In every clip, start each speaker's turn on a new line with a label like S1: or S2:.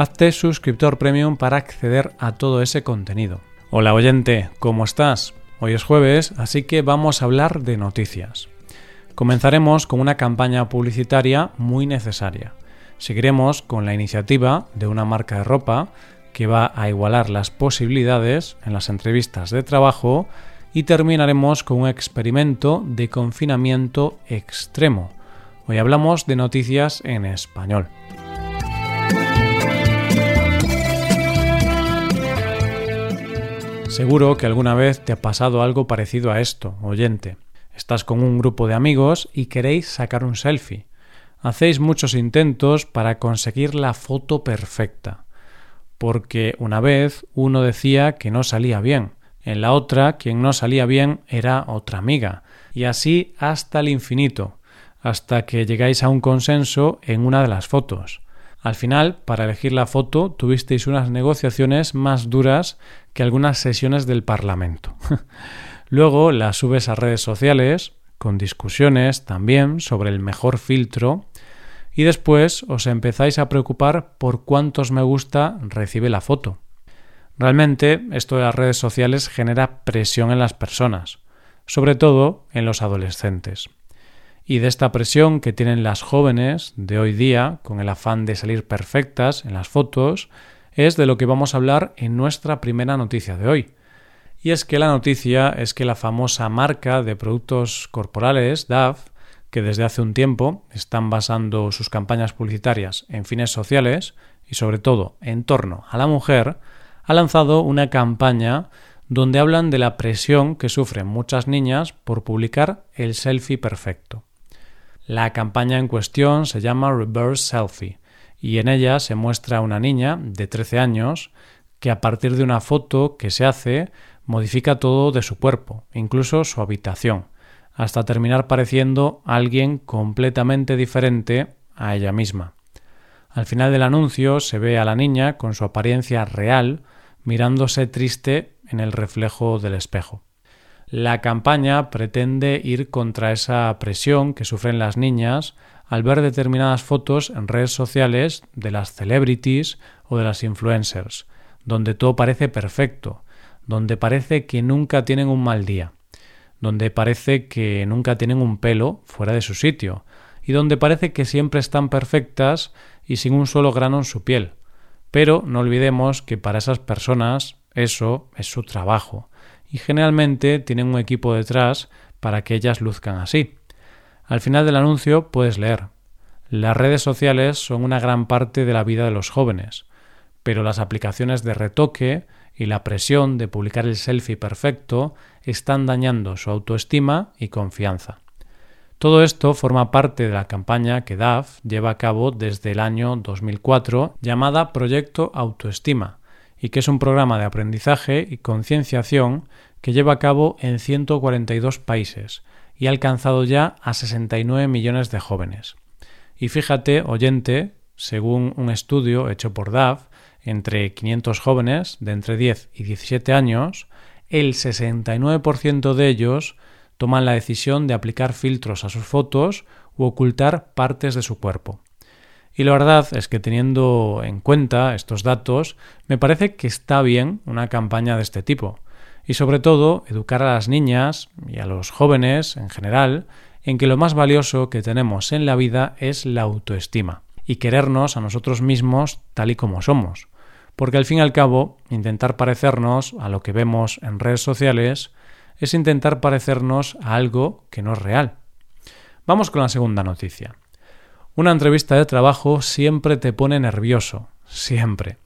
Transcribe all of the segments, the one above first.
S1: Hazte suscriptor premium para acceder a todo ese contenido. Hola oyente, ¿cómo estás? Hoy es jueves, así que vamos a hablar de noticias. Comenzaremos con una campaña publicitaria muy necesaria. Seguiremos con la iniciativa de una marca de ropa que va a igualar las posibilidades en las entrevistas de trabajo y terminaremos con un experimento de confinamiento extremo. Hoy hablamos de noticias en español. Seguro que alguna vez te ha pasado algo parecido a esto, oyente. Estás con un grupo de amigos y queréis sacar un selfie. Hacéis muchos intentos para conseguir la foto perfecta, porque una vez uno decía que no salía bien, en la otra quien no salía bien era otra amiga, y así hasta el infinito, hasta que llegáis a un consenso en una de las fotos. Al final, para elegir la foto, tuvisteis unas negociaciones más duras que algunas sesiones del Parlamento. Luego la subes a redes sociales, con discusiones también sobre el mejor filtro, y después os empezáis a preocupar por cuántos me gusta recibe la foto. Realmente esto de las redes sociales genera presión en las personas, sobre todo en los adolescentes. Y de esta presión que tienen las jóvenes de hoy día, con el afán de salir perfectas en las fotos, es de lo que vamos a hablar en nuestra primera noticia de hoy. Y es que la noticia es que la famosa marca de productos corporales, DAF, que desde hace un tiempo están basando sus campañas publicitarias en fines sociales y sobre todo en torno a la mujer, ha lanzado una campaña donde hablan de la presión que sufren muchas niñas por publicar el selfie perfecto. La campaña en cuestión se llama Reverse Selfie y en ella se muestra una niña de 13 años que a partir de una foto que se hace modifica todo de su cuerpo, incluso su habitación, hasta terminar pareciendo alguien completamente diferente a ella misma. Al final del anuncio se ve a la niña con su apariencia real mirándose triste en el reflejo del espejo. La campaña pretende ir contra esa presión que sufren las niñas al ver determinadas fotos en redes sociales de las celebrities o de las influencers, donde todo parece perfecto, donde parece que nunca tienen un mal día donde parece que nunca tienen un pelo fuera de su sitio, y donde parece que siempre están perfectas y sin un solo grano en su piel. Pero no olvidemos que para esas personas eso es su trabajo, y generalmente tienen un equipo detrás para que ellas luzcan así. Al final del anuncio puedes leer Las redes sociales son una gran parte de la vida de los jóvenes, pero las aplicaciones de retoque y la presión de publicar el selfie perfecto están dañando su autoestima y confianza. Todo esto forma parte de la campaña que DAF lleva a cabo desde el año 2004 llamada Proyecto Autoestima y que es un programa de aprendizaje y concienciación que lleva a cabo en 142 países y ha alcanzado ya a 69 millones de jóvenes. Y fíjate, oyente, según un estudio hecho por DAF, entre 500 jóvenes de entre 10 y 17 años, el 69% de ellos toman la decisión de aplicar filtros a sus fotos u ocultar partes de su cuerpo. Y la verdad es que teniendo en cuenta estos datos, me parece que está bien una campaña de este tipo. Y sobre todo, educar a las niñas y a los jóvenes en general en que lo más valioso que tenemos en la vida es la autoestima y querernos a nosotros mismos tal y como somos porque al fin y al cabo intentar parecernos a lo que vemos en redes sociales es intentar parecernos a algo que no es real. Vamos con la segunda noticia. Una entrevista de trabajo siempre te pone nervioso, siempre.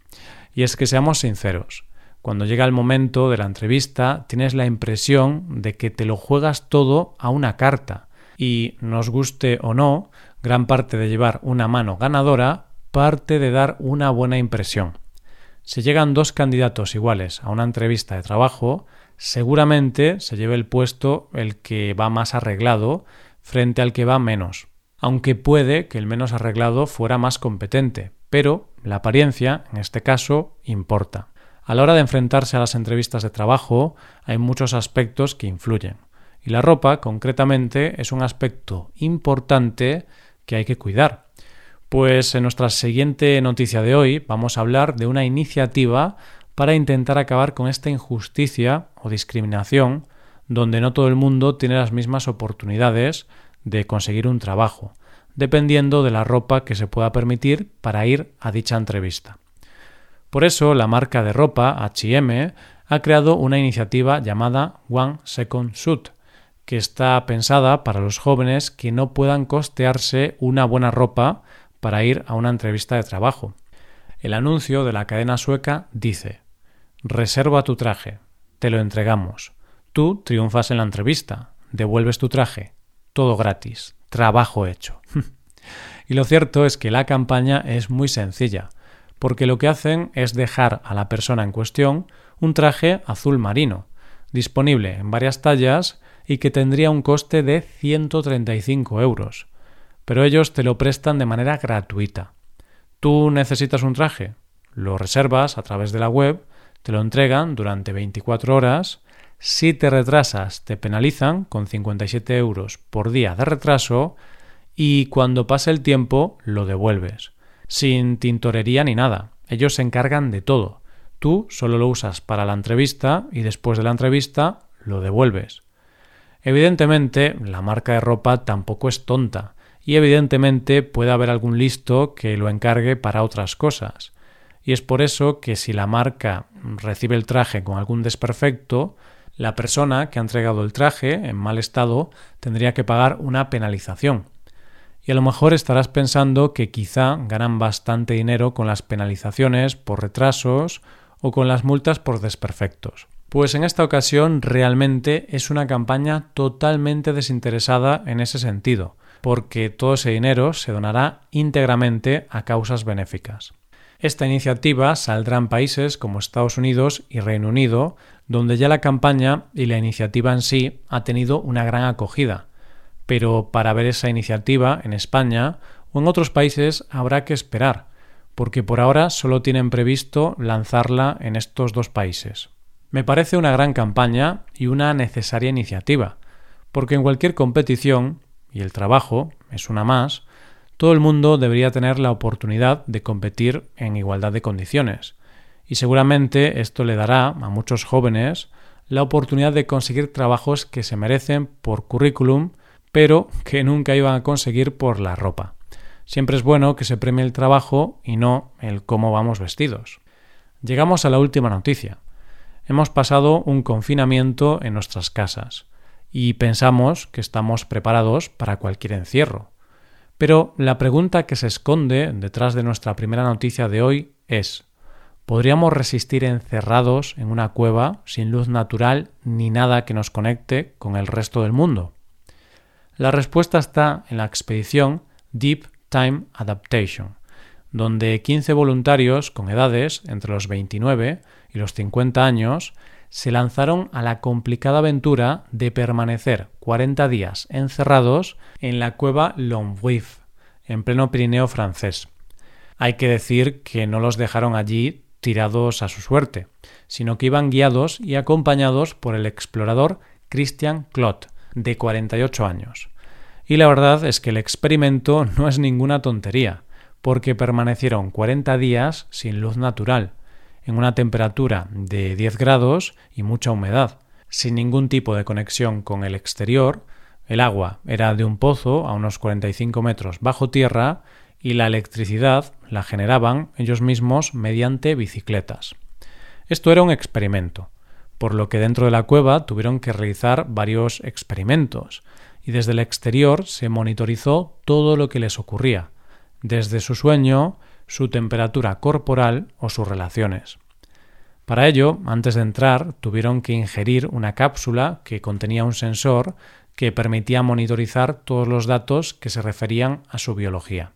S1: Y es que seamos sinceros, cuando llega el momento de la entrevista tienes la impresión de que te lo juegas todo a una carta y, nos guste o no, gran parte de llevar una mano ganadora parte de dar una buena impresión. Si llegan dos candidatos iguales a una entrevista de trabajo, seguramente se lleve el puesto el que va más arreglado frente al que va menos, aunque puede que el menos arreglado fuera más competente, pero la apariencia, en este caso, importa. A la hora de enfrentarse a las entrevistas de trabajo hay muchos aspectos que influyen, y la ropa, concretamente, es un aspecto importante que hay que cuidar. Pues en nuestra siguiente noticia de hoy vamos a hablar de una iniciativa para intentar acabar con esta injusticia o discriminación donde no todo el mundo tiene las mismas oportunidades de conseguir un trabajo, dependiendo de la ropa que se pueda permitir para ir a dicha entrevista. Por eso la marca de ropa HM ha creado una iniciativa llamada One Second Suit, que está pensada para los jóvenes que no puedan costearse una buena ropa para ir a una entrevista de trabajo. El anuncio de la cadena sueca dice Reserva tu traje, te lo entregamos. Tú triunfas en la entrevista, devuelves tu traje, todo gratis, trabajo hecho. y lo cierto es que la campaña es muy sencilla, porque lo que hacen es dejar a la persona en cuestión un traje azul marino, disponible en varias tallas y que tendría un coste de 135 euros. Pero ellos te lo prestan de manera gratuita. Tú necesitas un traje, lo reservas a través de la web, te lo entregan durante 24 horas. Si te retrasas, te penalizan con 57 euros por día de retraso y cuando pase el tiempo lo devuelves. Sin tintorería ni nada. Ellos se encargan de todo. Tú solo lo usas para la entrevista y después de la entrevista lo devuelves. Evidentemente, la marca de ropa tampoco es tonta, y evidentemente puede haber algún listo que lo encargue para otras cosas. Y es por eso que si la marca recibe el traje con algún desperfecto, la persona que ha entregado el traje en mal estado tendría que pagar una penalización. Y a lo mejor estarás pensando que quizá ganan bastante dinero con las penalizaciones por retrasos o con las multas por desperfectos. Pues en esta ocasión realmente es una campaña totalmente desinteresada en ese sentido, porque todo ese dinero se donará íntegramente a causas benéficas. Esta iniciativa saldrá en países como Estados Unidos y Reino Unido, donde ya la campaña y la iniciativa en sí ha tenido una gran acogida. Pero para ver esa iniciativa en España o en otros países habrá que esperar, porque por ahora solo tienen previsto lanzarla en estos dos países. Me parece una gran campaña y una necesaria iniciativa, porque en cualquier competición, y el trabajo es una más, todo el mundo debería tener la oportunidad de competir en igualdad de condiciones, y seguramente esto le dará a muchos jóvenes la oportunidad de conseguir trabajos que se merecen por currículum, pero que nunca iban a conseguir por la ropa. Siempre es bueno que se premie el trabajo y no el cómo vamos vestidos. Llegamos a la última noticia. Hemos pasado un confinamiento en nuestras casas y pensamos que estamos preparados para cualquier encierro. Pero la pregunta que se esconde detrás de nuestra primera noticia de hoy es ¿Podríamos resistir encerrados en una cueva sin luz natural ni nada que nos conecte con el resto del mundo? La respuesta está en la expedición Deep Time Adaptation, donde 15 voluntarios con edades entre los 29 y los 50 años se lanzaron a la complicada aventura de permanecer 40 días encerrados en la cueva Longrive, en pleno Pirineo francés. Hay que decir que no los dejaron allí tirados a su suerte, sino que iban guiados y acompañados por el explorador Christian Clot, de 48 años. Y la verdad es que el experimento no es ninguna tontería porque permanecieron 40 días sin luz natural, en una temperatura de 10 grados y mucha humedad, sin ningún tipo de conexión con el exterior, el agua era de un pozo a unos 45 metros bajo tierra y la electricidad la generaban ellos mismos mediante bicicletas. Esto era un experimento, por lo que dentro de la cueva tuvieron que realizar varios experimentos, y desde el exterior se monitorizó todo lo que les ocurría, desde su sueño, su temperatura corporal o sus relaciones. Para ello, antes de entrar, tuvieron que ingerir una cápsula que contenía un sensor que permitía monitorizar todos los datos que se referían a su biología.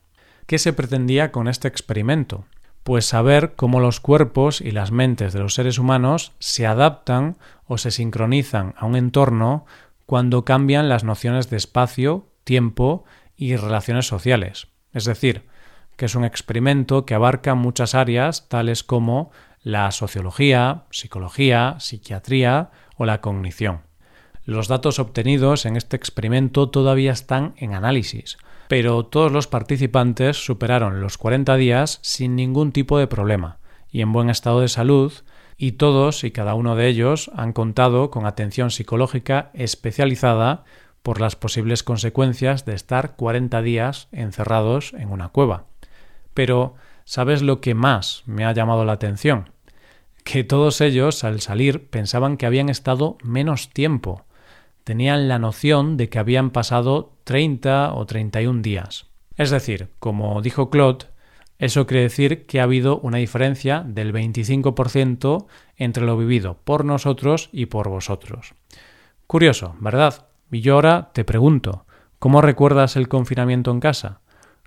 S1: ¿Qué se pretendía con este experimento? Pues saber cómo los cuerpos y las mentes de los seres humanos se adaptan o se sincronizan a un entorno cuando cambian las nociones de espacio, tiempo y relaciones sociales. Es decir, que es un experimento que abarca muchas áreas tales como la sociología, psicología, psiquiatría o la cognición. Los datos obtenidos en este experimento todavía están en análisis, pero todos los participantes superaron los 40 días sin ningún tipo de problema y en buen estado de salud, y todos y cada uno de ellos han contado con atención psicológica especializada por las posibles consecuencias de estar 40 días encerrados en una cueva. Pero, ¿sabes lo que más me ha llamado la atención? Que todos ellos, al salir, pensaban que habían estado menos tiempo, tenían la noción de que habían pasado 30 o 31 días. Es decir, como dijo Claude, eso quiere decir que ha habido una diferencia del 25% entre lo vivido por nosotros y por vosotros. Curioso, ¿verdad? Y yo ahora te pregunto, ¿cómo recuerdas el confinamiento en casa?